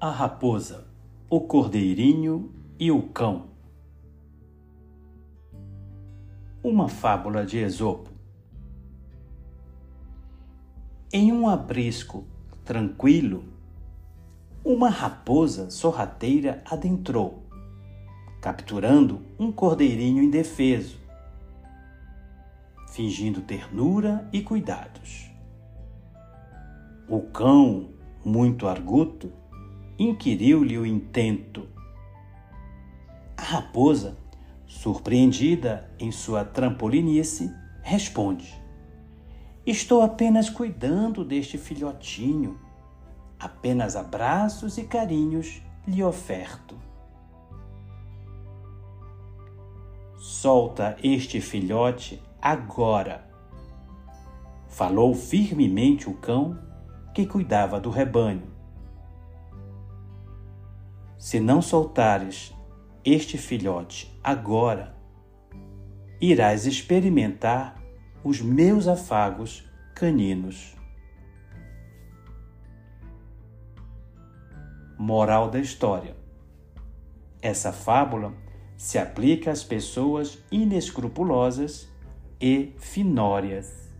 A raposa, o cordeirinho e o cão. Uma fábula de Esopo. Em um abrisco tranquilo, uma raposa sorrateira adentrou, capturando um cordeirinho indefeso, fingindo ternura e cuidados. O cão, muito arguto, inquiriu-lhe o intento. A raposa, surpreendida em sua trampolinice, responde: Estou apenas cuidando deste filhotinho. Apenas abraços e carinhos lhe oferto. Solta este filhote agora. Falou firmemente o cão que cuidava do rebanho. Se não soltares este filhote agora, irás experimentar os meus afagos caninos. Moral da história: essa fábula se aplica às pessoas inescrupulosas e finórias.